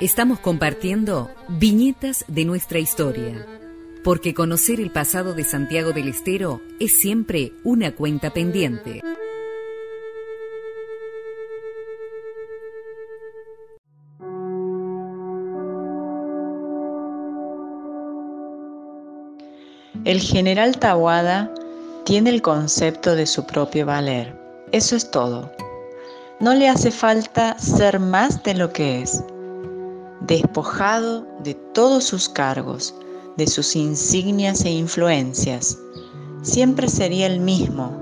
Estamos compartiendo viñetas de nuestra historia, porque conocer el pasado de Santiago del Estero es siempre una cuenta pendiente. El general Tawada tiene el concepto de su propio valer. Eso es todo. No le hace falta ser más de lo que es. Despojado de todos sus cargos, de sus insignias e influencias, siempre sería el mismo,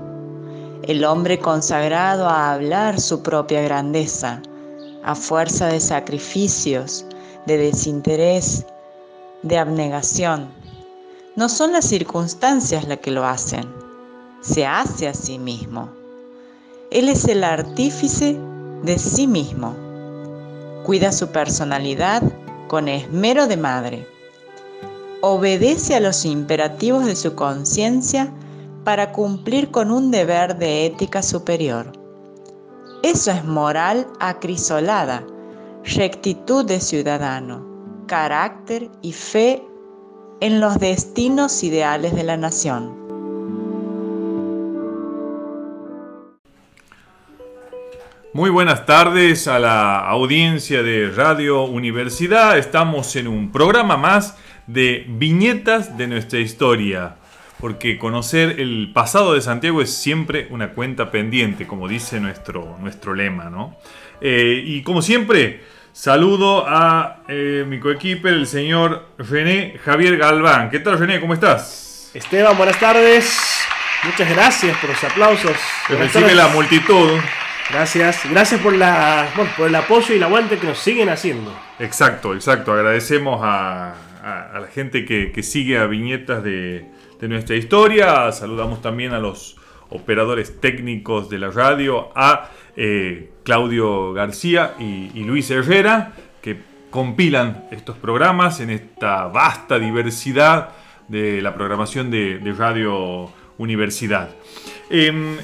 el hombre consagrado a hablar su propia grandeza, a fuerza de sacrificios, de desinterés, de abnegación. No son las circunstancias las que lo hacen, se hace a sí mismo. Él es el artífice de sí mismo. Cuida su personalidad con esmero de madre. Obedece a los imperativos de su conciencia para cumplir con un deber de ética superior. Eso es moral acrisolada, rectitud de ciudadano, carácter y fe en los destinos ideales de la nación. Muy buenas tardes a la audiencia de Radio Universidad. Estamos en un programa más de viñetas de nuestra historia. Porque conocer el pasado de Santiago es siempre una cuenta pendiente, como dice nuestro, nuestro lema, ¿no? Eh, y como siempre, saludo a eh, mi coequiper, el señor René Javier Galván. ¿Qué tal, René? ¿Cómo estás? Esteban, buenas tardes. Muchas gracias por los aplausos. Recibe la multitud. Gracias, gracias por, el apoyo y el aguante que nos siguen haciendo. Exacto, exacto. Agradecemos a, la gente que, sigue a viñetas de, nuestra historia. Saludamos también a los operadores técnicos de la radio, a eh, Claudio García y, Luis Herrera, que compilan estos programas en esta vasta diversidad de la programación de, Radio Universidad. Em,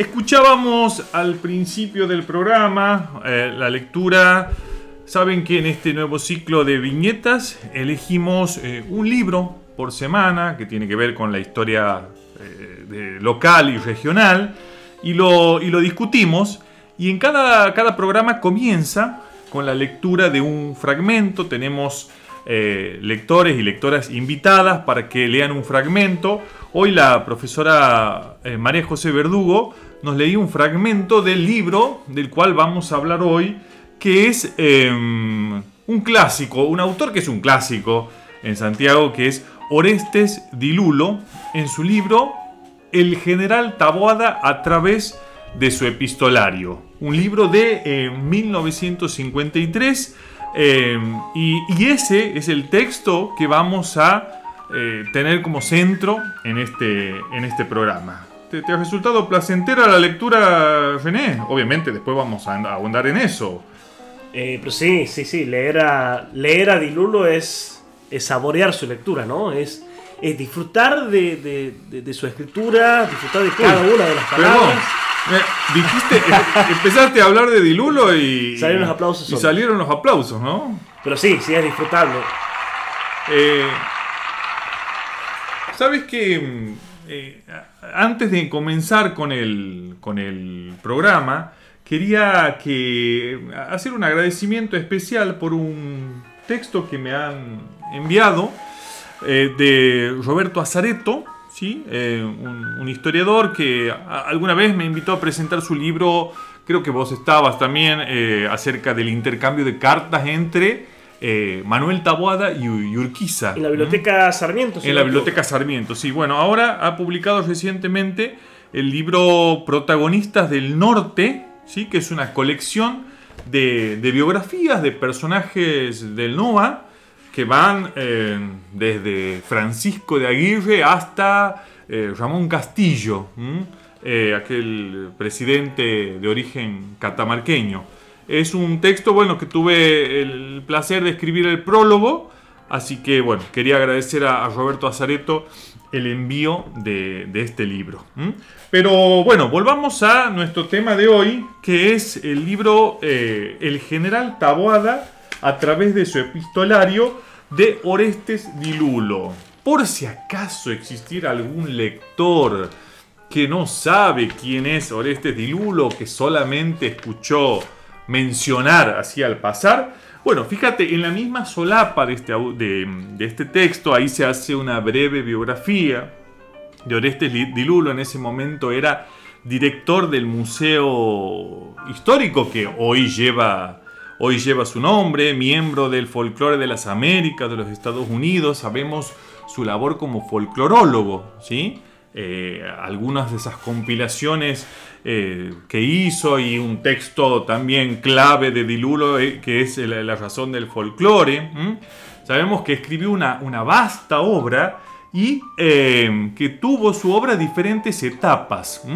Escuchábamos al principio del programa eh, la lectura. Saben que en este nuevo ciclo de viñetas elegimos eh, un libro por semana que tiene que ver con la historia eh, local y regional y lo, y lo, discutimos. Y en cada, cada programa comienza con la lectura de un fragmento. Tenemos lectores y lectoras invitadas para que lean un fragmento. Hoy la profesora María José Verdugo nos leí un fragmento del libro del cual vamos a hablar hoy, que es em, un clásico, un autor que es un clásico en Santiago, que es Orestes Dilulo, en su libro El general Taboada a través de su epistolario. Un libro de 1953 em, y, ese es el texto que vamos a eh, tener como centro en este, en este programa. ¿Te, ha resultado placentera la lectura, René? Obviamente, después vamos a ahondar en eso. Eh, pero sí, sí, sí. Leer a, leer a Dilulo es, es saborear su lectura, ¿no? Es, es disfrutar de, su escritura, disfrutar de cada una de las palabras. Dijiste, empezaste a hablar de Dilulo y salieron los aplausos. Y salieron los aplausos, ¿no? Pero sí, sí es disfrutarlo. Eh, ¿Sabes qué? Eh, antes de comenzar con el, con el programa, quería que hacer un agradecimiento especial por un texto que me han enviado eh, de Roberto Azareto, ¿sí? Eh, un, historiador que alguna vez me invitó a presentar su libro, creo que vos estabas también, acerca del intercambio de cartas entre eh, Manuel Taboada y, Urquiza. En la Biblioteca Sarmiento. en la Biblioteca Sarmiento, sí. Bueno, ahora ha publicado recientemente el libro Protagonistas del Norte, ¿sí? que es una colección de, biografías de personajes del NOA que van eh, desde Francisco de Aguirre hasta eh, Ramón Castillo, aquel presidente de origen catamarqueño. Es un texto, bueno, que tuve el placer de escribir el prólogo, así que, bueno, quería agradecer a, Roberto Azareto el envío de, este libro. Pero bueno, volvamos a nuestro tema de hoy, que es el libro eh, El general Taboada a través de su epistolario de Orestes Dilulo. Por si acaso existiera algún lector que no sabe quién es Orestes Dilulo, que solamente escuchó mencionar así al pasar, bueno, fíjate, en la misma solapa de este, de, este texto, ahí se hace una breve biografía de Orestes Dilulo. En ese momento era director del Museo Histórico que hoy lleva, hoy lleva su nombre, miembro del folclore de las Américas, de los Estados Unidos. Sabemos su labor como folclorólogo, ¿sí? Eh, algunas de esas compilaciones eh, que hizo y un texto también clave de Dilulo eh, que es la, razón del folclore. Sabemos que escribió una, una vasta obra y que tuvo su obra diferentes etapas.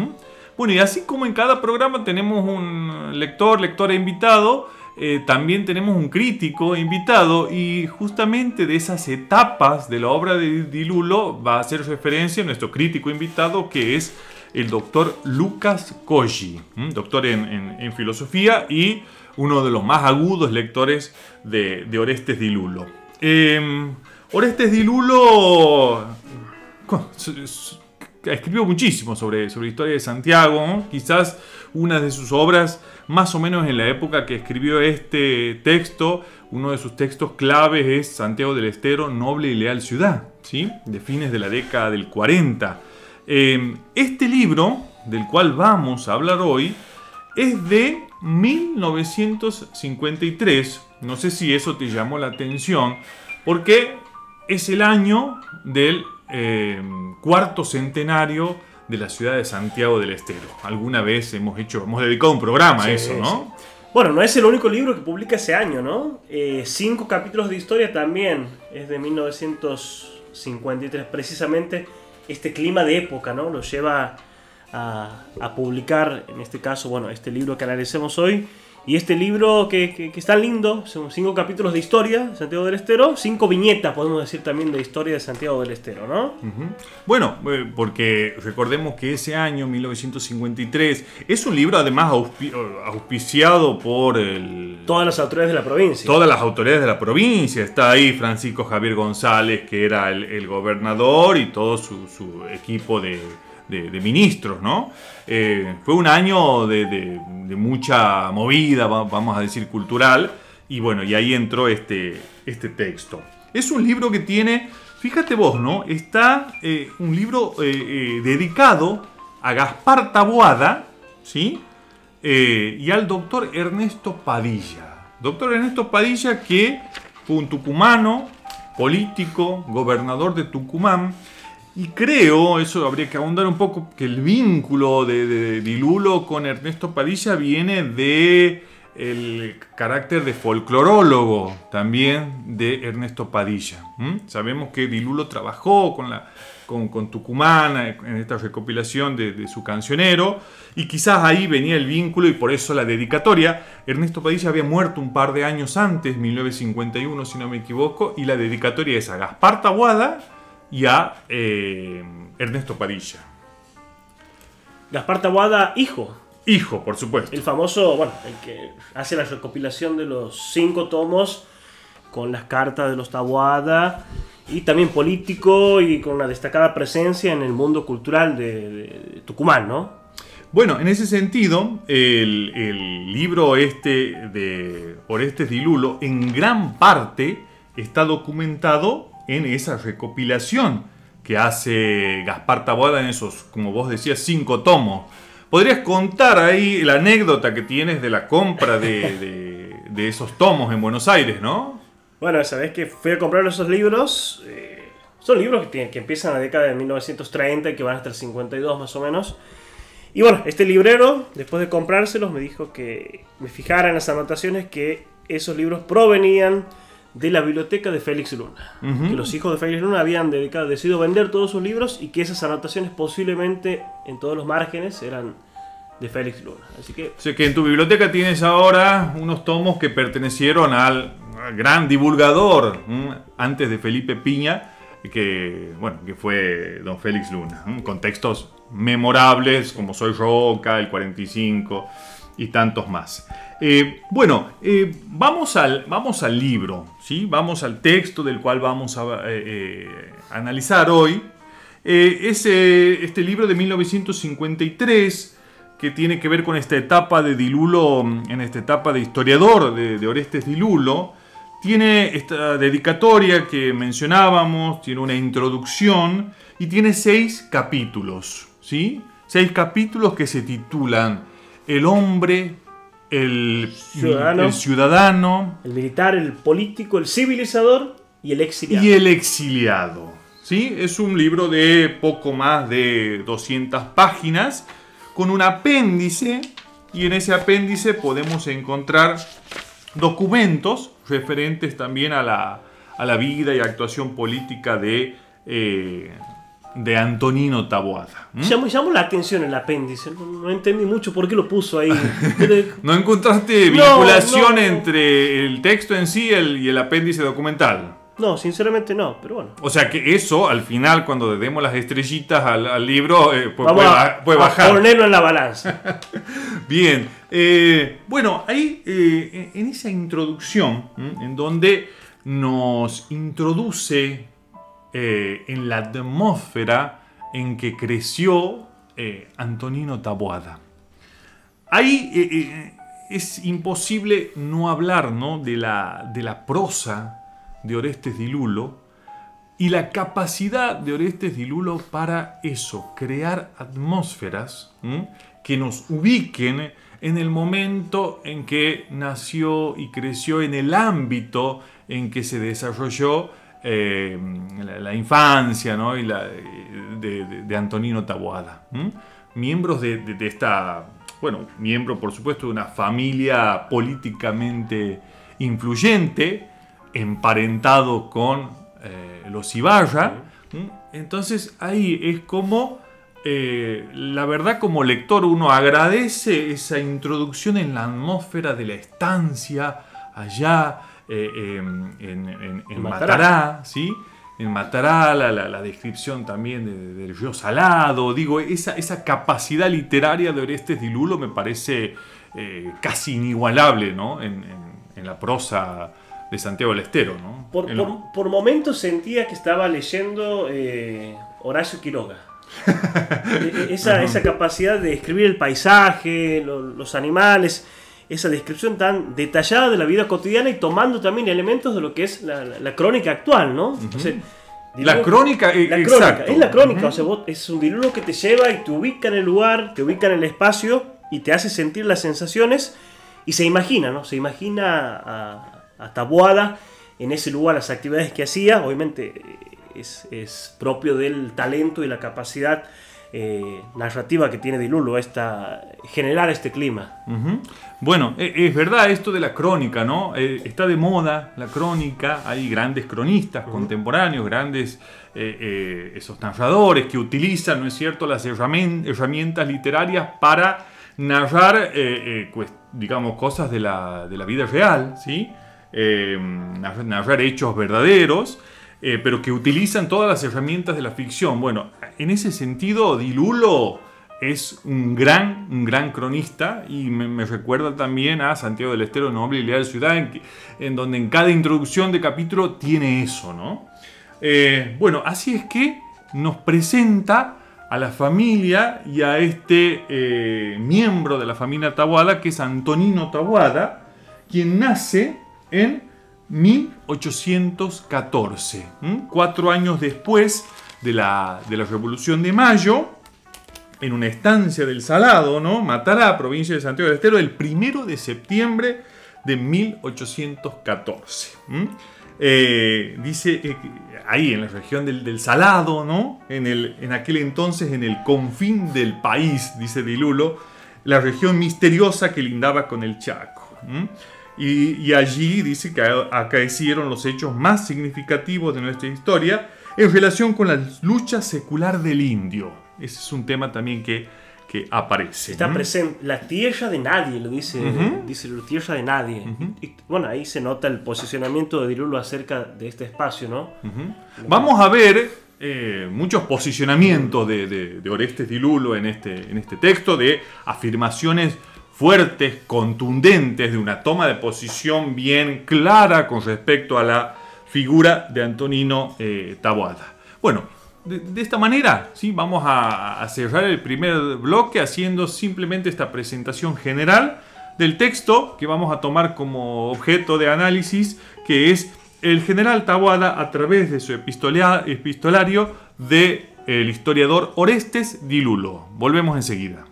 Bueno, y así como en cada programa tenemos un lector, lectora invitado, eh, también tenemos un crítico invitado y justamente de esas etapas de la obra de Dilulo va a hacer referencia nuestro crítico invitado que es el doctor Lucas Koji, doctor en, filosofía y uno de los más agudos lectores de, Orestes Dilulo. Eh, Orestes Dilulo escribió muchísimo sobre, sobre la historia de Santiago, quizás una de sus obras más o menos en la época que escribió este texto, uno de sus textos claves es Santiago del Estero, Noble y Leal Ciudad, ¿sí? de fines de la década del 40. Em, este libro, del cual vamos a hablar hoy, es de 1953. No sé si eso te llamó la atención, porque es el año del em, cuarto centenario de la ciudad de Santiago del Estero. Alguna vez hemos hecho, hemos dedicado un programa a eso, ¿no? Bueno, no es el único libro que publica ese año, ¿no? Eh, cinco capítulos de historia también, es de 1953, precisamente este clima de época, ¿no? Lo lleva a, a publicar, en este caso, bueno, este libro que analicemos hoy, y este libro que, que, está lindo, son cinco capítulos de historia de Santiago del Estero, cinco viñetas, podemos decir también, de historia de Santiago del Estero, ¿no? Bueno, eh, porque recordemos que ese año, 1953, es un libro además auspiciado por el... Todas las autoridades de la provincia. Todas las autoridades de la provincia. Está ahí Francisco Javier González, que era el, gobernador, y todo su equipo de de, ministros, ¿no? Eh, fue un año de, mucha movida, vamos a decir, cultural, y bueno, y ahí entró este, este texto. Es un libro que tiene, fíjate vos, ¿no? Está eh, un libro eh, dedicado a Gaspar Taboada, ¿sí? y al doctor Ernesto Padilla. Doctor Ernesto Padilla que fue un tucumano, político, gobernador de Tucumán, y creo, eso habría que ahondar un poco, que el vínculo de, Dilulo con Ernesto Padilla viene de el carácter de folclorólogo también de Ernesto Padilla. Sabemos que Dilulo trabajó con, la, Tucumán en esta recopilación de, de, su cancionero y quizás ahí venía el vínculo y por eso la dedicatoria. Ernesto Padilla había muerto un par de años antes, 1951 si no me equivoco, y la dedicatoria es a Gaspar Tabuada y a eh, Ernesto Padilla. Gaspar Tabuada, hijo. Hijo, por supuesto. El famoso, bueno, el que hace la recopilación de los cinco tomos con las cartas de los Tabuada y también político y con una destacada presencia en el mundo cultural de, Tucumán, ¿no? Bueno, en ese sentido, el, el, libro este de Orestes Dilulo en gran parte está documentado en esa recopilación que hace Gaspar Taboada en esos, como vos decías, cinco tomos. ¿Podrías contar ahí la anécdota que tienes de la compra de, esos tomos en Buenos Aires, no? Bueno, sabés que fui a comprar esos libros. Eh, son libros que, que, empiezan la década de 1930 y que van hasta el 52 más o menos. Y bueno, este librero, después de comprárselos, me dijo que me fijara en las anotaciones que esos libros provenían de la biblioteca de Félix Luna. Que los hijos de Félix Luna habían dedicado, decidido vender todos sus libros y que esas anotaciones posiblemente en todos los márgenes eran de Félix Luna. Así que... O sea que en tu biblioteca tienes ahora unos tomos que pertenecieron al gran divulgador antes de Felipe Piña, que, bueno, que fue don Félix Luna, con textos memorables como Soy Roca, el 45 y tantos más. Eh, bueno, eh, vamos, al, vamos al libro, ¿sí? vamos al texto del cual vamos a analizar hoy. es este libro de 1953 que tiene que ver con esta etapa de Dilulo, en esta etapa de historiador de, de Orestes Dilulo. Tiene esta dedicatoria que mencionábamos, tiene una introducción y tiene seis capítulos, ¿sí? Seis capítulos que se titulan El hombre, el ciudadano, el, militar, el político, el civilizador y el exiliado. Y el exiliado, ¿sí? Es un libro de poco más de 200 páginas con un apéndice y en ese apéndice podemos encontrar documentos referentes también a la, a la vida y actuación política de, eh, de Antonino Taboada. Llamó, la atención el apéndice, no, entendí mucho por qué lo puso ahí. ¿No encontraste vinculación entre el texto en sí y el apéndice documental? No, sinceramente no, pero bueno. O sea que eso, al final, cuando le demos las estrellitas al, libro, eh, puede, bajar. ponerlo en la balanza. Bien. Eh, bueno, ahí, eh, en esa introducción, en donde nos introduce en la atmósfera en que creció Antonino Taboada. Ahí es imposible no hablar ¿no? De, la, de la prosa de Orestes Dilulo y la capacidad de Orestes Dilulo para eso, crear atmósferas que nos ubiquen en el momento en que nació y creció, en el ámbito en que se desarrolló eh, la, infancia y la, de, Antonino Taboada. Miembros de, de, esta, bueno, miembro por supuesto de una familia políticamente influyente, emparentado con eh, los Ibarra. Entonces ahí es como, eh, la verdad como lector uno agradece esa introducción en la atmósfera de la estancia allá eh, en, Matará, ¿sí? En Matará, la, descripción también del río Salado, digo, esa, esa capacidad literaria de Orestes Dilulo me parece casi inigualable ¿no? en, la prosa de Santiago del Estero. ¿no? Por, momentos sentía que estaba leyendo eh, Horacio Quiroga. E, e, esa, esa, capacidad de escribir el paisaje, los animales, esa descripción tan detallada de la vida cotidiana y tomando también elementos de lo que es la, crónica actual, ¿no? la crónica, eh, la exacto. es la crónica, o sea, es un dilulo que te lleva y te ubica en el lugar, te ubica en el espacio y te hace sentir las sensaciones y se imagina, ¿no? Se imagina a, a Tabuada en ese lugar las actividades que hacía, obviamente eh, es, propio del talento y la capacidad eh, narrativa que tiene Dilulo, esta, generar este clima. Bueno, e, es verdad esto de la crónica, ¿no? Eh, está de moda la crónica, hay grandes cronistas contemporáneos, grandes esos narradores que utilizan, ¿no es cierto?, las herramientas literarias para narrar, digamos, cosas de la, de la vida real, ¿sí? eh, narrar hechos verdaderos, eh, pero que utilizan todas las herramientas de la ficción. Bueno, en ese sentido, Dilulo es un gran, un gran cronista y me, recuerda también a Santiago del Estero, Noble y Leal Ciudad, en, donde en cada introducción de capítulo tiene eso, ¿no? Eh, bueno, así es que nos presenta a la familia y a este eh, miembro de la familia Tabuada, que es Antonino Tabuada, quien nace en 1814, cuatro años después de la, de la, Revolución de Mayo, en una estancia del Salado, ¿no? Matará, provincia de Santiago del Estero, el primero de septiembre de 1814. Eh, dice ahí en la región del, Salado, ¿no? En, el, en aquel entonces, en el confín del país, dice Dilulo, la región misteriosa que lindaba con el Chaco. Y, allí dice que acaecieron los hechos más significativos de nuestra historia en relación con la lucha secular del indio. Ese es un tema también que, que aparece. Está presente. La tierra de nadie, lo dice, dice la tierra de nadie. y, bueno, ahí se nota el posicionamiento de Dilulo acerca de este espacio, ¿no? Vamos a ver eh, muchos posicionamientos de, de, de Orestes Dilulo en este, en este texto, de afirmaciones fuertes, contundentes, de una toma de posición bien clara con respecto a la figura de Antonino eh, Taboada. Bueno, de, esta manera ¿sí? vamos a, cerrar el primer bloque haciendo simplemente esta presentación general del texto que vamos a tomar como objeto de análisis, que es el general Taboada a través de su epistolario de historiador Orestes Dilulo. Volvemos enseguida.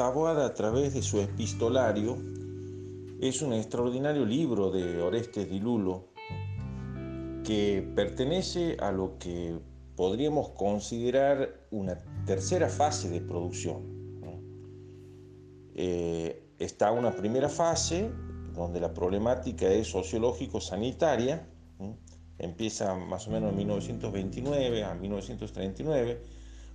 A través de su epistolario, es un extraordinario libro de Orestes Dilulo que pertenece a lo que podríamos considerar una tercera fase de producción. Eh, está una primera fase donde la problemática es sociológico-sanitaria, empieza más o menos en 1929 a 1939,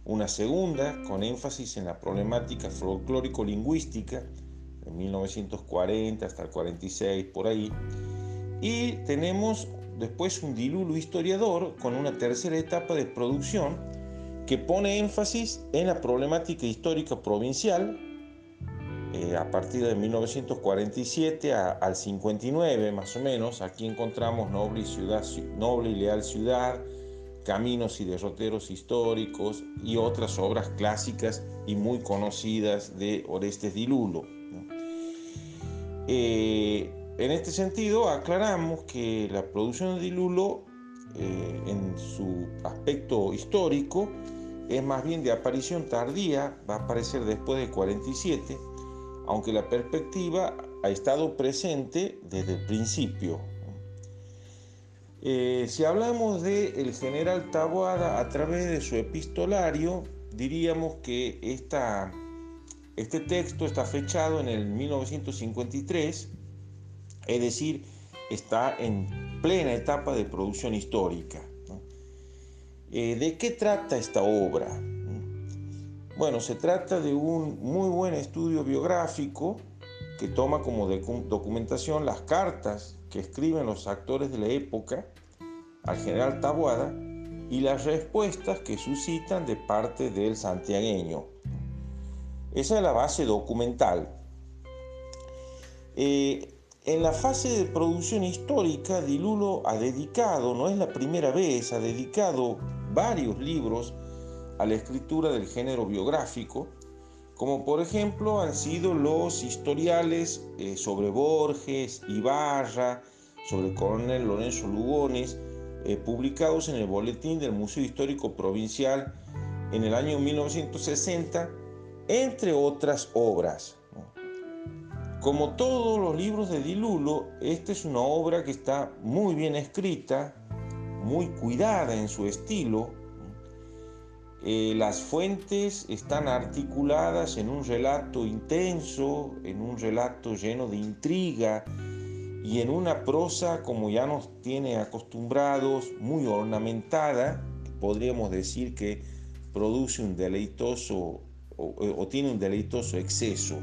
una segunda con énfasis en la problemática folclórico-lingüística, de 1940 hasta el 46 por ahí, y tenemos después un dilulo historiador con una tercera etapa de producción que pone énfasis en la problemática histórica provincial eh, a partir de 1947 al 59 más o menos. Aquí encontramos Noble y, ciudad, Noble y Leal Ciudad, Caminos y derroteros históricos y otras obras clásicas y muy conocidas de Orestes Dilulo. Eh, en este sentido, aclaramos que la producción de Dilulo, eh, en su aspecto histórico, es más bien de aparición tardía, va a aparecer después del 47, aunque la perspectiva ha estado presente desde el principio, eh, si hablamos de el general Taboada a través de su epistolario, diríamos que este texto está fechado en el 1953, es decir, está en plena etapa de producción histórica. Eh, ¿De qué trata esta obra? Bueno, se trata de un muy buen estudio biográfico que toma como documentación las cartas que escriben los actores de la época al general Tabuada y las respuestas que suscitan de parte del santiagueño. Esa es la base documental. Eh, en la fase de producción histórica, Dilulo ha dedicado, no es la primera vez, ha dedicado varios libros a la escritura del género biográfico, como por ejemplo han sido los historiales eh, sobre Borges, Ibarra, sobre el coronel Lorenzo Lugones, eh, publicados en el Boletín del Museo Histórico Provincial en el año 1960, entre otras obras. Como todos los libros de Dilulo, esta es una obra que está muy bien escrita, muy cuidada en su estilo. Eh, las fuentes están articuladas en un relato intenso, en un relato lleno de intriga, y en una prosa como ya nos tiene acostumbrados, muy ornamentada, podríamos decir que produce un deleitoso o, tiene un deleitoso exceso.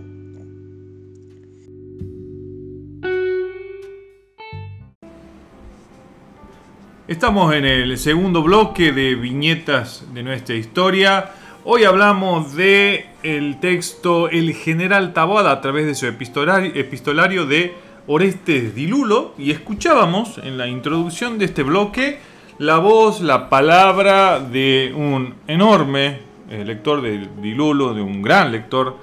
Estamos en el segundo bloque de viñetas de nuestra historia. Hoy hablamos de el texto El General Taboada a través de su epistolario, de Orestes Dilulo y escuchábamos en la introducción de este bloque la voz, la palabra de un enorme eh, lector de Dilulo, de un gran lector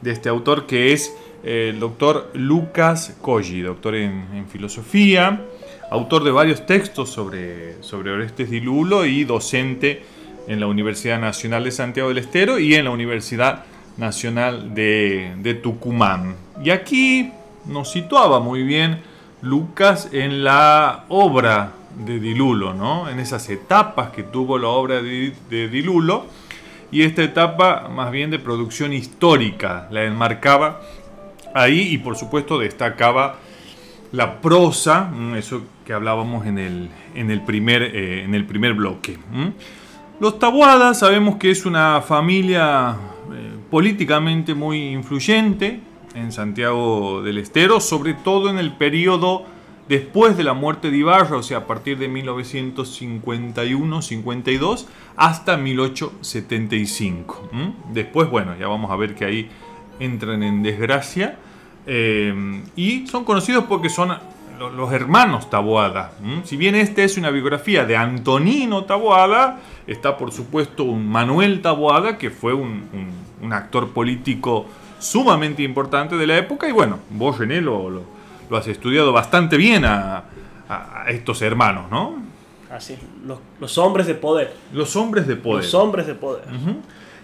de este autor que es el doctor Lucas Colli, doctor en, filosofía, autor de varios textos sobre, sobre Orestes Dilulo y docente en la Universidad Nacional de Santiago del Estero y en la Universidad Nacional de, de Tucumán. Y aquí nos situaba muy bien Lucas en la obra de Dilulo, ¿no? en esas etapas que tuvo la obra de, Dilulo y esta etapa más bien de producción histórica la enmarcaba ahí y por supuesto destacaba la prosa, eso que hablábamos en el, en el, primer, eh, en el primer bloque. Los Tabuadas sabemos que es una familia eh, políticamente muy influyente en Santiago del Estero, sobre todo en el periodo después de la muerte de Ibarra, o sea, a partir de 1951-52 hasta 1875. Después, bueno, ya vamos a ver que ahí entran en desgracia. Eh, y son conocidos porque son los hermanos Taboada. Si bien esta es una biografía de Antonino Taboada, está por supuesto un Manuel Taboada, que fue un, actor político sumamente importante de la época. Y bueno, vos René lo, lo, has estudiado bastante bien a, estos hermanos, ¿no? Así, los, los, hombres de poder. Los hombres de poder. Los hombres de poder.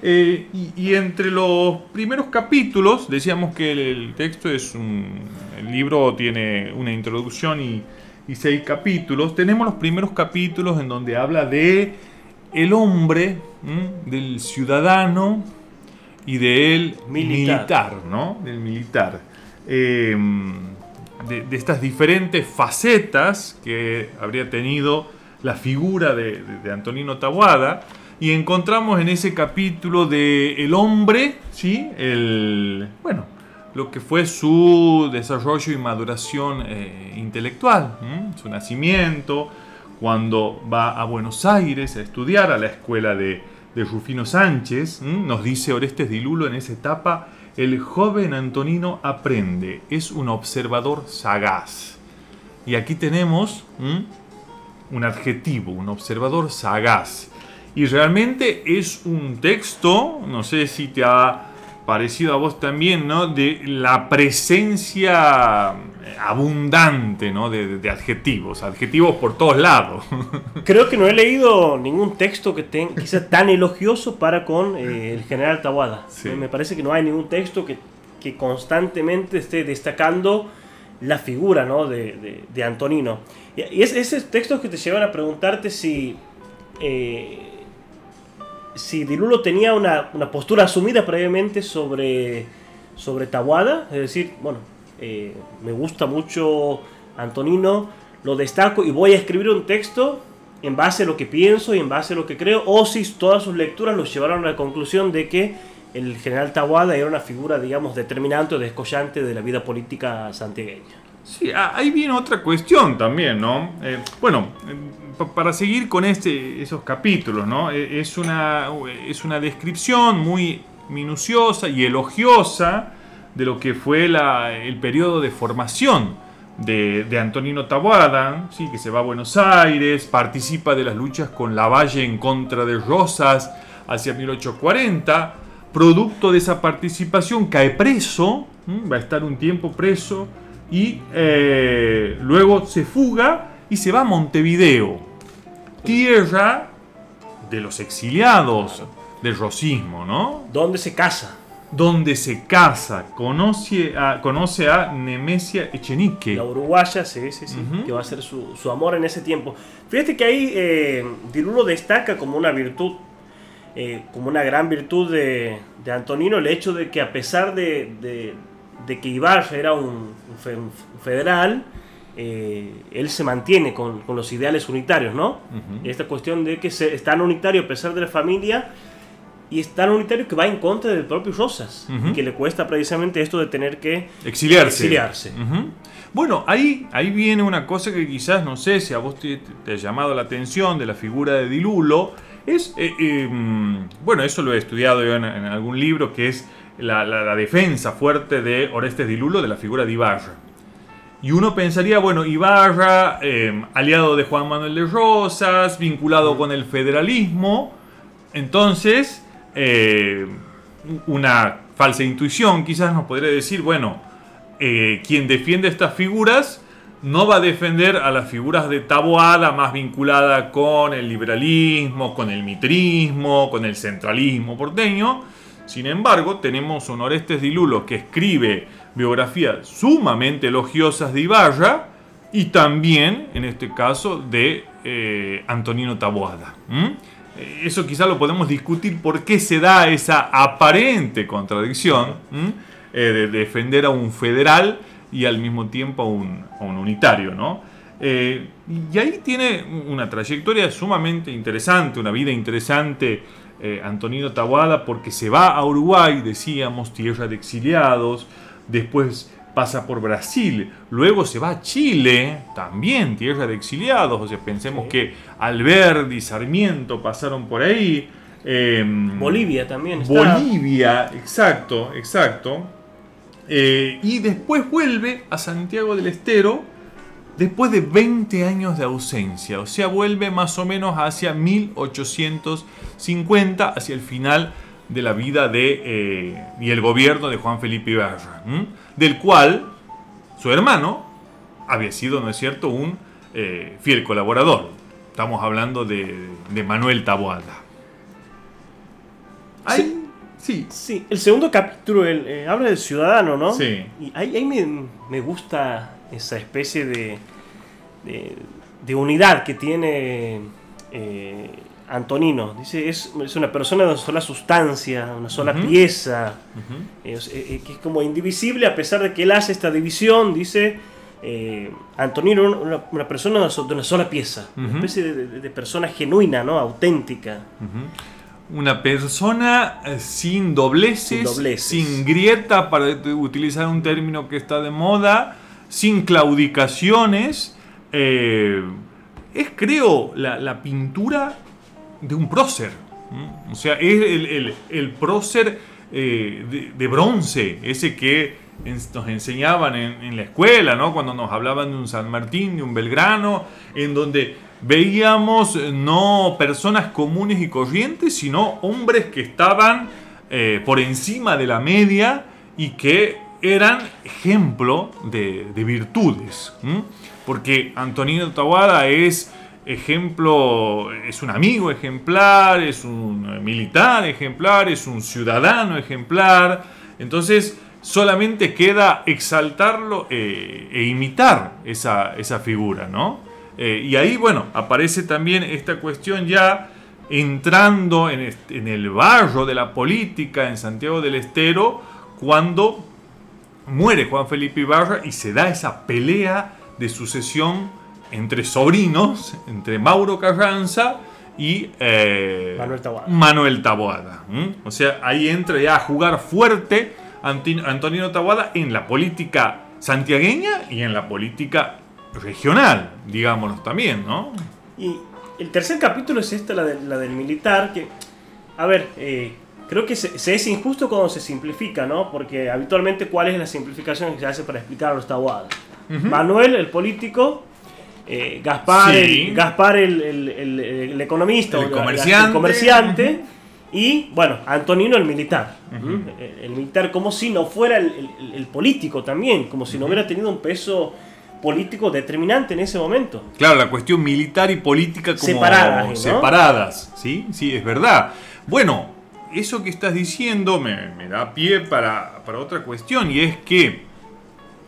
Eh, y, entre los primeros capítulos, decíamos que el, texto es un. El libro tiene una introducción y, seis capítulos. Tenemos los primeros capítulos en donde habla de el hombre, del ciudadano y del militar, ¿no? Del militar. Em, de, estas diferentes facetas que habría tenido la figura de, de Antonino Tabuada y encontramos en ese capítulo de el hombre, ¿sí? El, bueno, lo que fue su desarrollo y maduración eh, intelectual, su nacimiento, cuando va a Buenos Aires a estudiar a la escuela de, Rufino Sánchez, nos dice Orestes Dilulo en esa etapa, el joven Antonino aprende, es un observador sagaz. Y aquí tenemos un adjetivo, un observador sagaz. Y realmente es un texto, no sé si te ha parecido a vos también, ¿no? De la presencia abundante, ¿no? De, adjetivos, adjetivos por todos lados. Creo que no he leído ningún texto que, sea tan elogioso para con eh, el general Tawada. Me parece que no hay ningún texto que, constantemente esté destacando la figura ¿no? de, Antonino. Y, es, esos textos que te llevan a preguntarte si... Eh, si Dilulo tenía una, postura asumida previamente sobre, sobre Tawada, es decir, bueno, eh, me gusta mucho Antonino, lo destaco y voy a escribir un texto en base a lo que pienso y en base a lo que creo, o si todas sus lecturas lo llevaron a la conclusión de que el general Tawada era una figura, digamos, determinante o descollante de la vida política santiagueña. Sí, ahí viene otra cuestión también, ¿no? Eh, bueno, eh, para seguir con este, esos capítulos, ¿no? Eh, es una, es una descripción muy minuciosa y elogiosa de lo que fue el periodo de formación de, Antonino Taboada, ¿sí? que se va a Buenos Aires, participa de las luchas con Lavalle en contra de Rosas hacia 1840, producto de esa participación cae preso, va a estar un tiempo preso, y eh, luego se fuga y se va a Montevideo, tierra de los exiliados del rosismo, ¿no? ¿Dónde se casa? Donde se casa, conoce a, conoce a Nemesia Echenique. La uruguaya, sí, sí, sí, que va a ser su, amor en ese tiempo. Fíjate que ahí eh, Dirulo destaca como una virtud, eh, como una gran virtud de, Antonino, el hecho de que a pesar de de que Ibarra era un, federal, eh, él se mantiene con, los ideales unitarios, ¿no? Esta cuestión de que se, es tan unitario a pesar de la familia y es tan unitario que va en contra del propio Rosas y que le cuesta precisamente esto de tener que exiliarse. Bueno, ahí, ahí viene una cosa que quizás, no sé si a vos te, ha llamado la atención de la figura de Dilulo. Es, eh, em, bueno, eso lo he estudiado yo en algún libro, que es la, defensa fuerte de Orestes Dilulo de la figura de Ibarra. Y uno pensaría, bueno, Ibarra, em, aliado de Juan Manuel de Rosas, vinculado con el federalismo, entonces eh, una falsa intuición quizás nos podría decir, bueno, eh, quien defiende estas figuras no va a defender a las figuras de Taboada más vinculada con el liberalismo, con el mitrismo, con el centralismo porteño, sin embargo, tenemos un Orestes Dilulo que escribe biografías sumamente elogiosas de Ibarra y también, en este caso, de eh, Antonino Taboada. Eh, eso quizá lo podemos discutir por qué se da esa aparente contradicción eh, de defender a un federal y al mismo tiempo a un, unitario, ¿no? Eh, y ahí tiene una trayectoria sumamente interesante, una vida interesante eh, Antonino Tawada porque se va a Uruguay, decíamos, tierra de exiliados, después pasa por Brasil, luego se va a Chile, también tierra de exiliados, o sea, pensemos que Alberdi, Sarmiento pasaron por ahí. Em, Bolivia también. Está. Bolivia, exacto, exacto. Eh, y después vuelve a Santiago del Estero después de 20 años de ausencia, o sea, vuelve más o menos hacia 1850, hacia el final de la vida de, eh, y el gobierno de Juan Felipe Ibarra, del cual su hermano había sido, ¿no es cierto?, un eh, fiel colaborador. Estamos hablando de, Manuel Taboada. Sí. Sí. sí. el segundo capítulo eh, habla del ciudadano, ¿no? Sí. Y ahí, me, gusta esa especie de, de, unidad que tiene Antonino. Dice, es, es, una persona de una sola sustancia, una sola pieza, eh, eh, que es como indivisible a pesar de que él hace esta división, dice eh, Antonino, una, una, persona de una sola pieza, una especie de, persona genuina, ¿no? auténtica. Una persona sin dobleces, sin, grieta, para utilizar un término que está de moda, sin claudicaciones. es, creo, la, la pintura de un prócer. O sea, es el, prócer eh, de, bronce, ese que nos enseñaban en, la escuela, ¿no? cuando nos hablaban de un San Martín, de un Belgrano, en donde veíamos eh, no personas comunes y corrientes, sino hombres que estaban eh, por encima de la media y que eran ejemplo de, virtudes. Porque Antonino Tawada es ejemplo, es un amigo ejemplar, es un militar ejemplar, es un ciudadano ejemplar. Entonces solamente queda exaltarlo eh, e imitar esa, figura, ¿no? Eh, y ahí, bueno, aparece también esta cuestión ya entrando en, en el barro de la política en Santiago del Estero, cuando muere Juan Felipe Ibarra y se da esa pelea de sucesión entre sobrinos, entre Mauro Carranza y eh, Manuel Taboada. O sea, ahí entra ya a jugar fuerte Antonio Taboada en la política santiagueña y en la política regional, digámoslo también, ¿no? Y el tercer capítulo es esta, la, del militar, que, a ver, eh, creo que se, es injusto cuando se simplifica, ¿no? Porque habitualmente, ¿cuál es la simplificación que se hace para explicar a los Taboada? Manuel, el político, eh, Gaspar, el, Gaspar el, economista, el comerciante, comerciante y bueno, Antonino el militar. el, militar como si no fuera el, político también, como si no hubiera tenido un peso político determinante en ese momento. Claro, la cuestión militar y política como separadas, separadas ¿sí? Sí, es verdad. Bueno, eso que estás diciendo me, da pie para, otra cuestión y es que,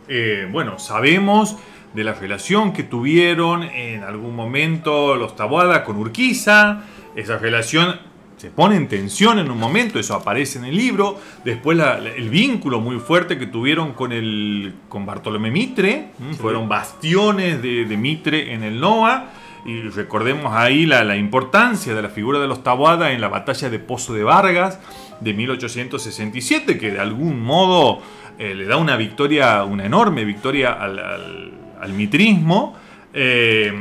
eh, bueno, sabemos de la relación que tuvieron en algún momento los Taboada con Urquiza. Esa relación se pone en tensión en un momento, eso aparece en el libro. Después el vínculo muy fuerte que tuvieron con, el, con Bartolomé Mitre, fueron bastiones de, Mitre en el NOA. Y recordemos ahí la, importancia de la figura de los Taboada en la batalla de Pozo de Vargas de 1867, que de algún modo eh, le da una victoria, una enorme victoria al al mitrismo. Eh,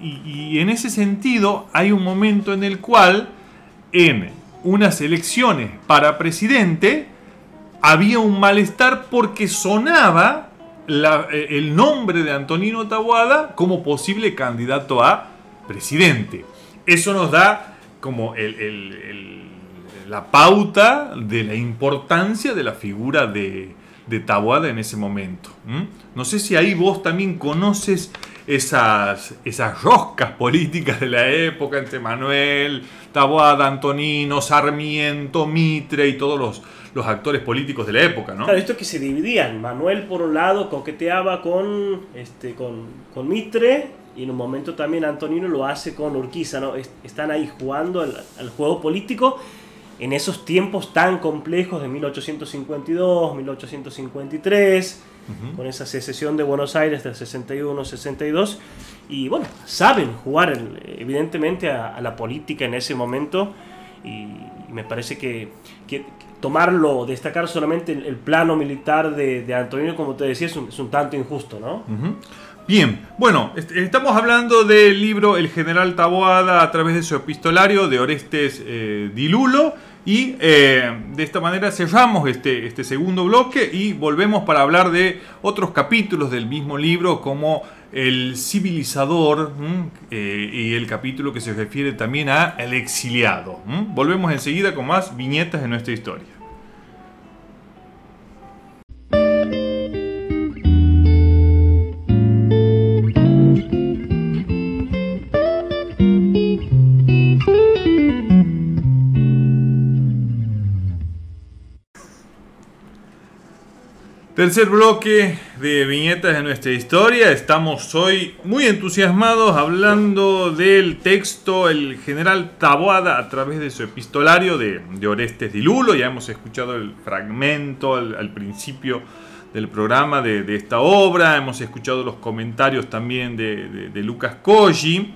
y, en ese sentido hay un momento en el cual en unas elecciones para presidente había un malestar porque sonaba eh, el nombre de Antonino Tabuada como posible candidato a presidente. Eso nos da como la pauta de la importancia de la figura de, de Tabuada en ese momento. No sé si ahí vos también conoces esas, esas roscas políticas de la época entre Manuel, Tabuada, Antonino, Sarmiento, Mitre y todos los, los actores políticos de la época, ¿no? Claro, esto que se dividían. Manuel, por un lado, coqueteaba con, este, con, con Mitre y en un momento también Antonino lo hace con Urquiza, ¿no? Están ahí jugando al juego político en esos tiempos tan complejos de 1852, 1853, con esa secesión de Buenos Aires del 61-62. Y bueno, saben jugar evidentemente a, la política en ese momento. Y, me parece que, tomarlo, destacar solamente el, plano militar de, Antonio, como te decía, es un, tanto injusto, ¿no? Bien, bueno, estamos hablando del libro El General Taboada a través de su epistolario de Orestes eh, Dilulo y eh, de esta manera cerramos este, este segundo bloque y volvemos para hablar de otros capítulos del mismo libro como el civilizador eh, y el capítulo que se refiere también a el exiliado. Volvemos enseguida con más viñetas de nuestra historia. Tercer bloque de viñetas de nuestra historia. Estamos hoy muy entusiasmados hablando del texto El general Taboada a través de su epistolario de, Orestes Dilulo. Ya hemos escuchado el fragmento al, principio del programa de, esta obra. Hemos escuchado los comentarios también de, Lucas Koji.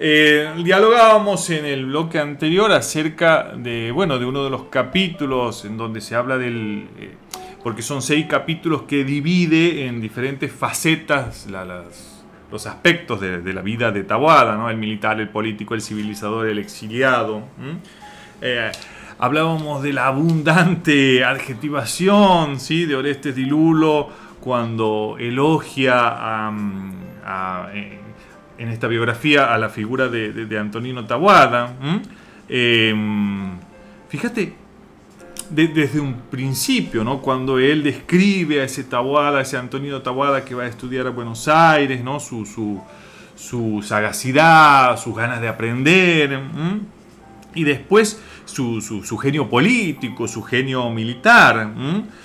Eh, dialogábamos en el bloque anterior acerca de, bueno, de uno de los capítulos en donde se habla del... Eh, porque son seis capítulos que divide en diferentes facetas los aspectos de, la vida de Taboada, ¿no? el militar, el político, el civilizador, el exiliado. Eh, hablábamos de la abundante adjetivación ¿sí? de Orestes Dilulo cuando elogia en esta biografía a la figura de, Antonino Taboada. Eh, fíjate, desde un principio, ¿no? cuando él describe a ese Tabuada, a ese Antonio Tabuada que va a estudiar a Buenos Aires, ¿no? su, su, sagacidad, sus ganas de aprender, y después su, genio político, su genio militar,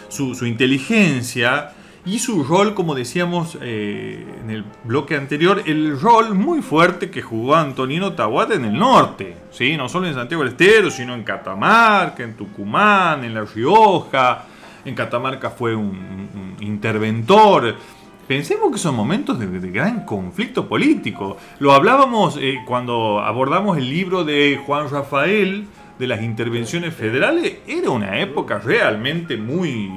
su, inteligencia, y su rol, como decíamos eh, en el bloque anterior, el rol muy fuerte que jugó Antonino Tahuate en el norte, ¿sí? no solo en Santiago del Estero, sino en Catamarca, en Tucumán, en La Rioja. En Catamarca fue un, interventor. Pensemos que son momentos de, gran conflicto político. Lo hablábamos eh, cuando abordamos el libro de Juan Rafael de las intervenciones federales. Era una época realmente muy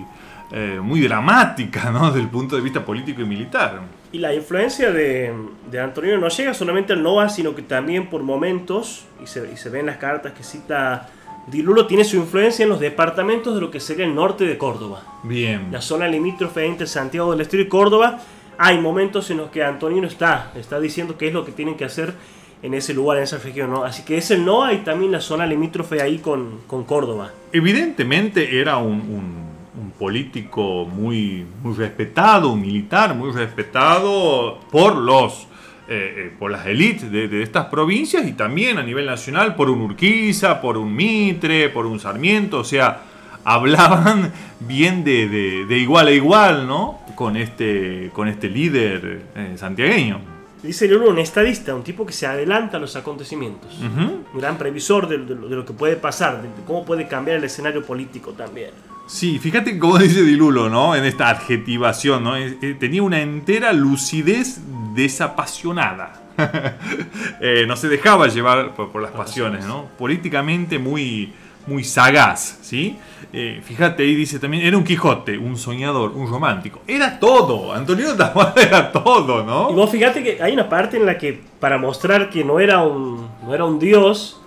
eh, muy dramática, ¿no? Desde el punto de vista político y militar. Y la influencia de, de Antonio no llega solamente al NOA, sino que también por momentos, y se, y se ve en las cartas que cita Dilulo, tiene su influencia en los departamentos de lo que sería el norte de Córdoba. Bien. La zona limítrofe entre Santiago del Estero y Córdoba. Hay momentos en los que Antonino está, está diciendo qué es lo que tienen que hacer en ese lugar, en esa región, ¿no? Así que es el NOA y también la zona limítrofe ahí con, con Córdoba. Evidentemente era un un político muy, muy respetado, un militar muy respetado por los eh, eh, por las élites de, estas provincias y también a nivel nacional por un Urquiza, por un Mitre, por un Sarmiento, o sea, hablaban bien de, igual a igual, ¿no? Con este, con este líder eh, santiagueño. Dice Lulu, un estadista, un tipo que se adelanta a los acontecimientos, un gran previsor de, de, lo que puede pasar, de cómo puede cambiar el escenario político también. Sí, fíjate cómo dice Dilulo, ¿no? En esta adjetivación, ¿no? Eh, tenía una entera lucidez desapasionada. Eh, no se dejaba llevar por, las pasiones, ¿no? Políticamente muy, muy sagaz, ¿sí? Eh, fíjate, ahí dice también, era un Quijote, un soñador, un romántico. Era todo, Antonio Tahuada era todo, ¿no? Y vos fíjate que hay una parte en la que, para mostrar que no era un, no era un dios,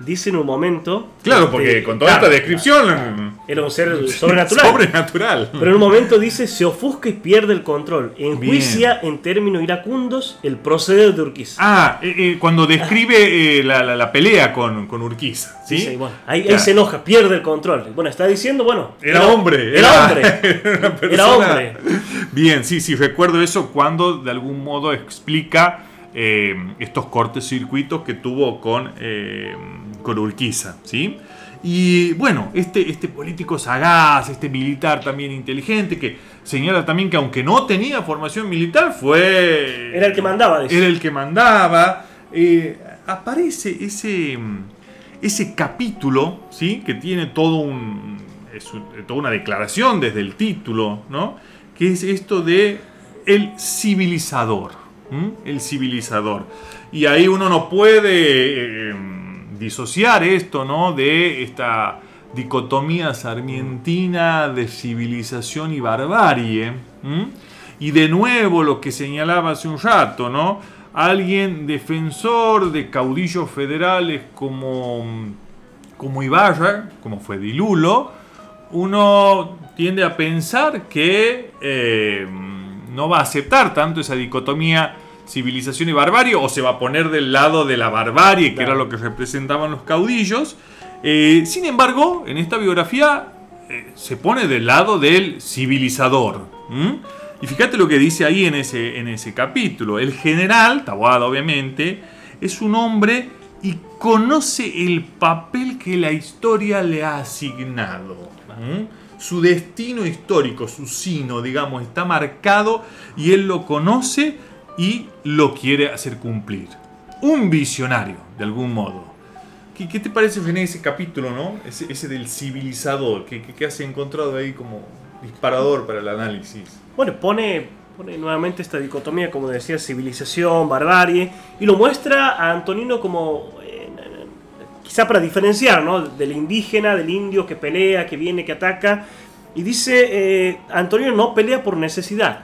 dice en un momento. Claro, porque con toda esta descripción. Era un ser sobrenatural. sobrenatural. Pero en un momento dice: se ofusca y pierde el control. Enjuicia en términos iracundos el proceder de Urquiza. Ah, eh, eh, cuando describe eh, la, pelea con, con Urquiza. ¿sí? bueno, ahí, se enoja, pierde el control. Bueno, está diciendo, bueno. Era, hombre. Era, hombre. Era, hombre. Bien, sí, sí, recuerdo eso cuando de algún modo explica. Estos cortes circuitos que tuvo con con Urquiza, ¿sí? Y bueno, este, este político sagaz, este militar también inteligente, que señala también que aunque no tenía formación militar, fue... Era el que mandaba. Era el que mandaba. Eh, aparece ese, ese capítulo, ¿sí? Que tiene todo un, toda una declaración desde el título, ¿no? que es esto de el civilizador. El civilizador. Y ahí uno no puede em, disociar esto, ¿no? De esta dicotomía sarmientina de civilización y barbarie. Y de nuevo lo que señalaba hace un rato, ¿no? Alguien defensor de caudillos federales como, como Ibarra, como fue Dilulo, uno tiende a pensar que eh, no va a aceptar tanto esa dicotomía civilización y barbarie, o se va a poner del lado de la barbarie, que era lo que representaban los caudillos. Eh, sin embargo, en esta biografía eh, se pone del lado del civilizador. Y fíjate lo que dice ahí en ese, en ese capítulo. El general, Tawada obviamente, es un hombre y conoce el papel que la historia le ha asignado. Su destino histórico, su sino, digamos, está marcado y él lo conoce y lo quiere hacer cumplir. Un visionario, de algún modo. ¿Qué, qué te parece, en ese capítulo, no? Ese, ese del civilizador, que, que, has encontrado ahí como disparador para el análisis. Bueno, pone, pone nuevamente esta dicotomía, como decía, civilización, barbarie, y lo muestra a Antonino como, quizá para diferenciar, ¿no? Del indígena, del indio que pelea, que viene, que ataca, y dice, eh, Antonino no pelea por necesidad.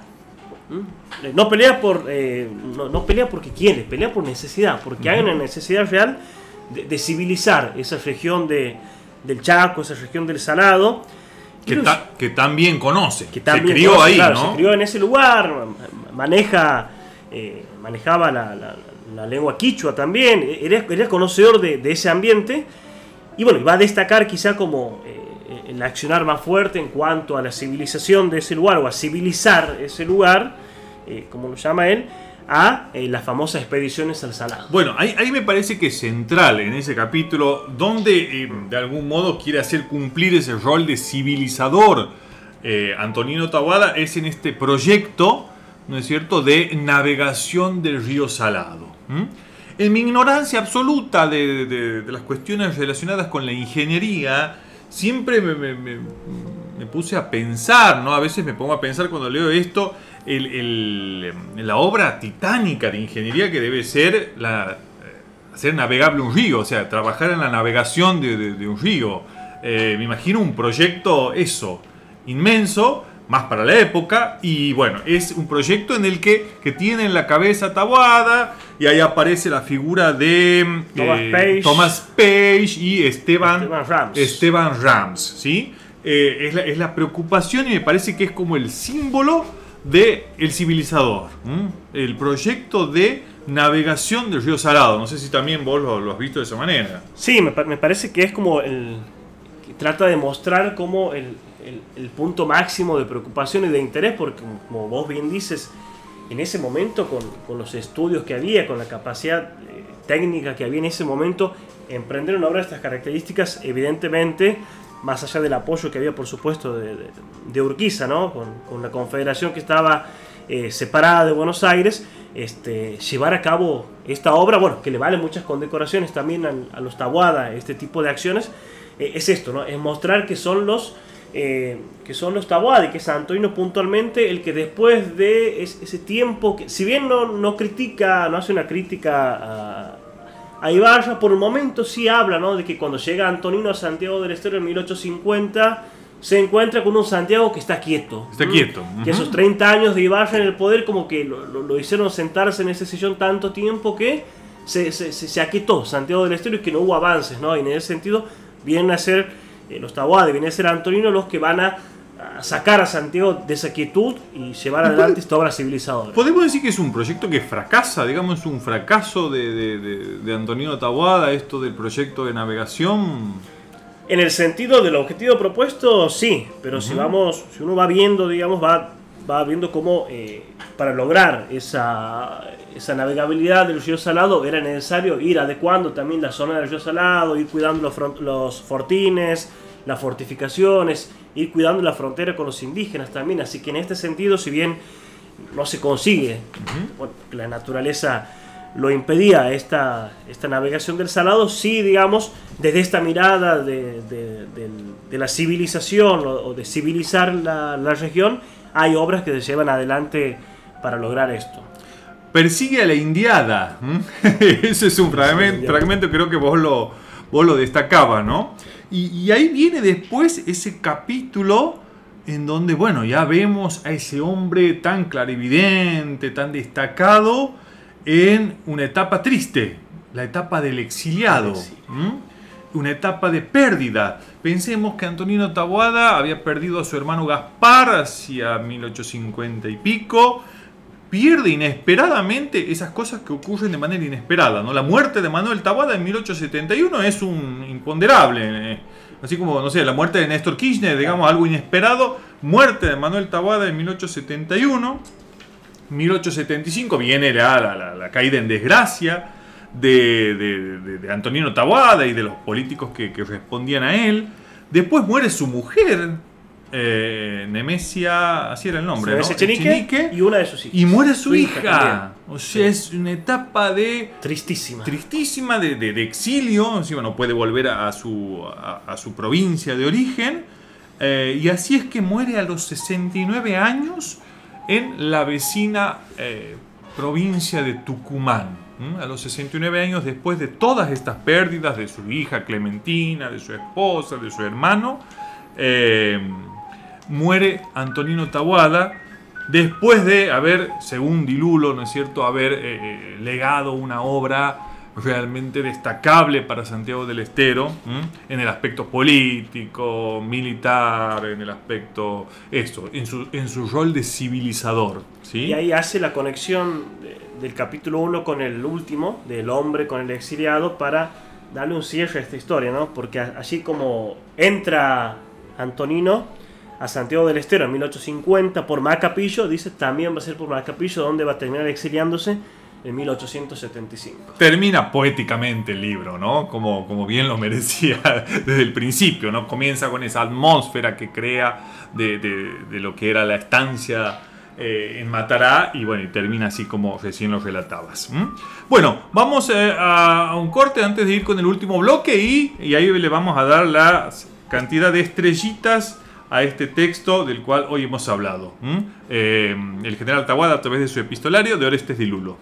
¿Mm? No pelea, por, eh, no, pelea porque quiere, pelea por necesidad, porque hay una necesidad real de, civilizar esa región de, del Chaco, esa región del Salado. Que, que también conoce, que se crió ahí, ¿no? Se crió en ese lugar, maneja, eh, manejaba la, la, lengua quichua también, era, era conocedor de, ese ambiente y bueno, va a destacar quizá como eh, el accionar más fuerte en cuanto a la civilización de ese lugar o a civilizar ese lugar, eh, como lo llama él, a eh, las famosas expediciones al Salado. Bueno, ahí, ahí, me parece que es central en ese capítulo, donde de algún modo quiere hacer cumplir ese rol de civilizador. Antonino Tawada es en este proyecto, ¿no es cierto?, de navegación del río Salado. En mi ignorancia absoluta de, las cuestiones relacionadas con la ingeniería, siempre me, puse a pensar, ¿no? A veces me pongo a pensar cuando leo esto el, la obra titánica de ingeniería que debe ser eh, hacer navegable un río, o sea, trabajar en la navegación de, un río. Eh, me imagino un proyecto, eso, inmenso, más para la época, y bueno, es un proyecto en el que, que tiene en la cabeza Tabuada, y ahí aparece la figura de eh, Thomas, Page. y Esteban, Esteban Rams. Esteban Rams ¿sí? es, la, es la preocupación y me parece que es como el símbolo de El Civilizador, el proyecto de navegación del río Salado. No sé si también vos lo, has visto de esa manera. Sí, me, parece que es como el. Que trata de mostrar como el, punto máximo de preocupación y de interés, porque como vos bien dices, en ese momento, con, los estudios que había, con la capacidad eh, técnica que había en ese momento, emprender una obra de estas características, evidentemente más allá del apoyo que había, por supuesto, de, Urquiza, ¿no? Con, con, la confederación que estaba eh, separada de Buenos Aires, este, llevar a cabo esta obra, bueno, que le vale muchas condecoraciones también a, los Tabuada, este tipo de acciones, eh, es esto, ¿no? Es mostrar que son los... Eh, que son los Tabuada y que es Antonio puntualmente el que después de ese tiempo, que si bien no, no critica, no hace una crítica a, Ahí Ibarra por un momento sí habla, ¿no? De que cuando llega Antonino a Santiago del Estero en 1850 se encuentra con un Santiago que está quieto. Está quieto. Que esos 30 años de Ibarra en el poder como que lo, hicieron sentarse en ese sillón tanto tiempo que se, se, se, aquietó Santiago del Estero y que no hubo avances, ¿no? Y en ese sentido vienen a ser los Tahuades, vienen a ser Antonino los que van a sacar a Santiago de esa quietud y llevar adelante esta obra civilizadora. Podemos decir que es un proyecto que fracasa, digamos, es un fracaso de, de, Antonino Tabuada, esto del proyecto de navegación. En el sentido del objetivo propuesto, sí, pero si vamos, si uno va viendo, digamos, va, va viendo cómo eh, para lograr esa, esa navegabilidad del río Salado era necesario ir adecuando también la zona del río Salado, ir cuidando los, los fortines, las fortificaciones, ir cuidando la frontera con los indígenas también. Así que en este sentido, si bien no se consigue, la naturaleza lo impedía esta, esta navegación del Salado, sí, digamos, desde esta mirada de, la civilización o, de civilizar la, región, hay obras que se llevan adelante para lograr esto. Persigue a la indiada. Ese es un fragmento, fragmento, creo que vos lo, vos lo destacabas, ¿no? Y, y, ahí viene después ese capítulo en donde, bueno, ya vemos a ese hombre tan clarividente, tan destacado, en una etapa triste, la etapa del exiliado. Una etapa de pérdida. Pensemos que Antonino Taboada había perdido a su hermano Gaspar hacia 1850 y pico. Pierde inesperadamente esas cosas que ocurren de manera inesperada. ¿no? La muerte de Manuel Taboada en 1871 es un imponderable. Eh, así como, no sé, la muerte de Néstor Kirchner, digamos, algo inesperado. Muerte de Manuel Taboada en 1871. 1875 viene la, la, caída en desgracia de, Antonino Taboada y de los políticos que, respondían a él. Después muere su mujer, eh, Nemesia, así era el nombre, ¿no? Chenique, y una de sus hijas. Y muere su, hija. O sea, es una etapa de... Tristísima. Tristísima de, exilio. Encima no puede volver a, su, a, su provincia de origen. Eh, y así es que muere a los 69 años en la vecina eh, provincia de Tucumán. A los 69 años después de todas estas pérdidas de su hija Clementina, de su esposa, de su hermano, eh, muere Antonino Tabuada después de haber, según Dilulo, ¿no es cierto?, haber eh, legado una obra realmente destacable para Santiago del Estero, en el aspecto político, militar, en el aspecto, esto, en su, en su rol de civilizador. ¿sí? Y ahí hace la conexión del capítulo 1 con el último, del hombre con el exiliado, para darle un cierre a esta historia, ¿no? Porque allí como entra Antonino a Santiago del Estero en 1850 por Macapillo, dice también va a ser por Macapillo donde va a terminar exiliándose en 1875. Termina poéticamente el libro, ¿no? Como, como bien lo merecía desde el principio, ¿no? Comienza con esa atmósfera que crea de, lo que era la estancia eh, en Matará y bueno, y termina así como recién lo relatabas. Bueno, vamos eh, a, un corte antes de ir con el último bloque y, y ahí le vamos a dar la cantidad de estrellitas a este texto del cual hoy hemos hablado. Eh, el general Tawada a través de su epistolario de Orestes de Lulo.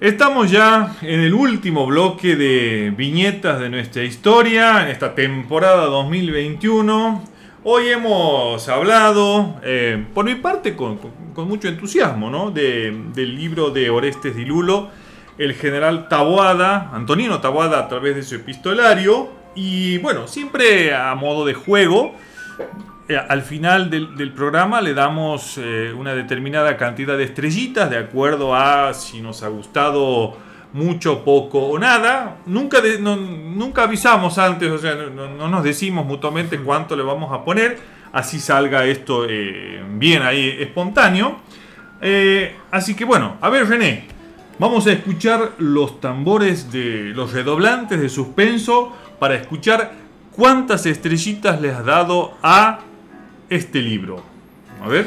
Estamos ya en el último bloque de viñetas de nuestra historia, en esta temporada 2021. Hoy hemos hablado, eh, por mi parte con, mucho entusiasmo, ¿no? del libro de Orestes Dilulo, el general Taboada, Antonino Taboada a través de su epistolario. Y bueno, siempre a modo de juego, eh, al final del, programa le damos eh, una determinada cantidad de estrellitas de acuerdo a si nos ha gustado mucho, poco o nada. Nunca, nunca avisamos antes, o sea, no, nos decimos mutuamente cuánto le vamos a poner, así salga esto eh, bien ahí espontáneo. así que bueno, a ver René, vamos a escuchar los tambores de los redoblantes de suspenso para escuchar cuántas estrellitas le has dado a este libro? A ver.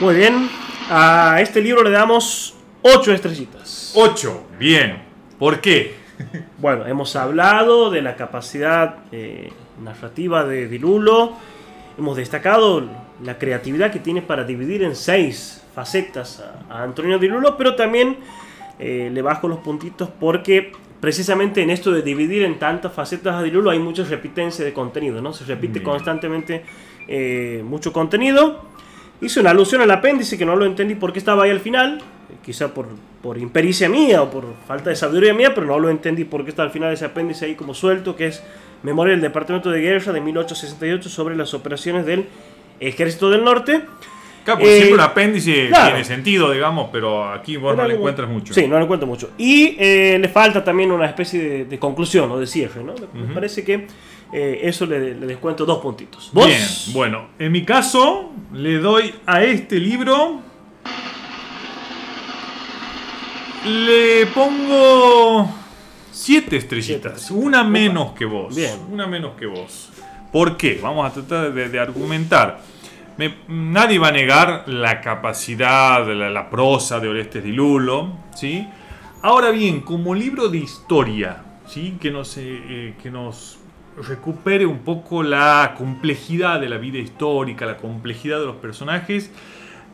Muy bien. A este libro le damos 8 estrellitas. 8, bien. ¿Por qué? bueno, hemos hablado de la capacidad eh, narrativa de Dilulo. Hemos destacado la creatividad que tiene para dividir en 6 facetas a, Antonio Dilulo, pero también eh, le bajo los puntitos porque precisamente en esto de dividir en tantas facetas a Dilulo hay mucha repitencia de contenido, ¿no? Se repite constantemente eh, mucho contenido. Hice una alusión al apéndice que no lo entendí por qué estaba ahí al final, quizá por, por impericia mía o por falta de sabiduría mía, pero no lo entendí por qué está al final ese apéndice ahí como suelto, que es Memoria del Departamento de Guerra de 1868 sobre las operaciones del Ejército del Norte. Claro, porque siempre un apéndice tiene sentido, digamos, pero aquí vos no le encuentras mucho. Sí, no le encuentro mucho. Y eh, le falta también una especie de, conclusión o de cierre, ¿no? Me parece que eh, eso le, descuento dos puntitos. Bien, bueno, en mi caso le doy a este libro. Le pongo siete estrellitas, una menos que vos. Bien. Una menos que vos. ¿Por qué? Vamos a tratar de, argumentar. nadie va a negar la capacidad, la, la prosa de Orestes Di Lulo, ¿sí? Ahora bien, como libro de historia, ¿sí? que, nos, eh, eh, que nos recupere un poco la complejidad de la vida histórica, la complejidad de los personajes,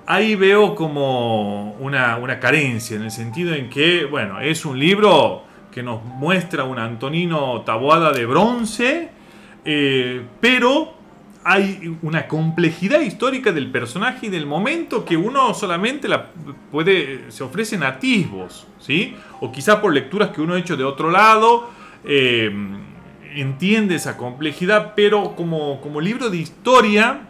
ahí veo como una, carencia, en el sentido en que, bueno, es un libro que nos muestra un Antonino Taboada de bronce, eh, pero hay una complejidad histórica del personaje y del momento que uno solamente la puede, se ofrecen atisbos, ¿sí? O quizá por lecturas que uno ha hecho de otro lado, eh, entiende esa complejidad, pero como, como libro de historia,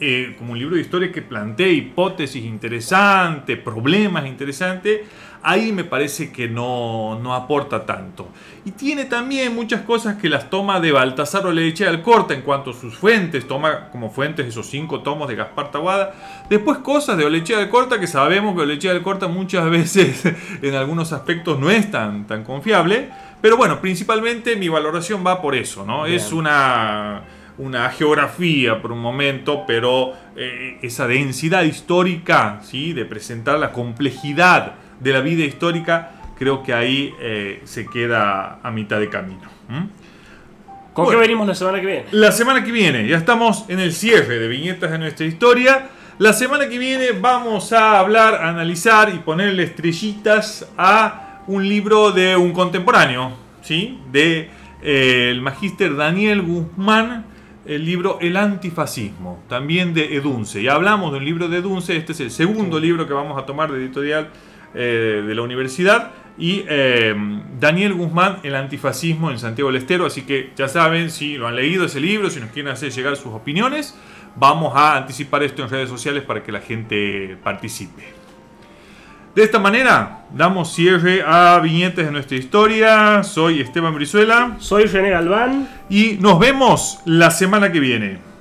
eh, como un libro de historia que plantea hipótesis interesantes, problemas interesantes, ahí me parece que no, no, aporta tanto. Y tiene también muchas cosas que las toma de Baltasar Oleche Alcorta en cuanto a sus fuentes, toma como fuentes esos cinco tomos de Gaspar Taguada. Después cosas de Oleche Alcorta que sabemos que Oleche Alcorta muchas veces en algunos aspectos no es tan, tan confiable. Pero bueno, principalmente mi valoración va por eso, ¿no? Es una una geografía por un momento, pero eh, esa densidad histórica, ¿sí? de presentar la complejidad de la vida histórica, creo que ahí eh, se queda a mitad de camino. ¿Con qué venimos la semana que viene? La semana que viene, ya estamos en el cierre de viñetas de nuestra historia. La semana que viene vamos a hablar, analizar y ponerle estrellitas a un libro de un contemporáneo, ¿sí? De eh, el magíster Daniel Guzmán, el libro El antifascismo, también de Edunce. Ya hablamos de un libro de Edunce, este es el segundo libro que vamos a tomar de editorial eh, de la universidad. Y eh, Daniel Guzmán, El antifascismo en Santiago del Estero. Así que ya saben, si lo han leído ese libro, si nos quieren hacer llegar sus opiniones, vamos a anticipar esto en redes sociales para que la gente participe. De esta manera, damos cierre a viñetes de nuestra historia. Soy Esteban Brizuela. Soy René Galván. Y nos vemos la semana que viene.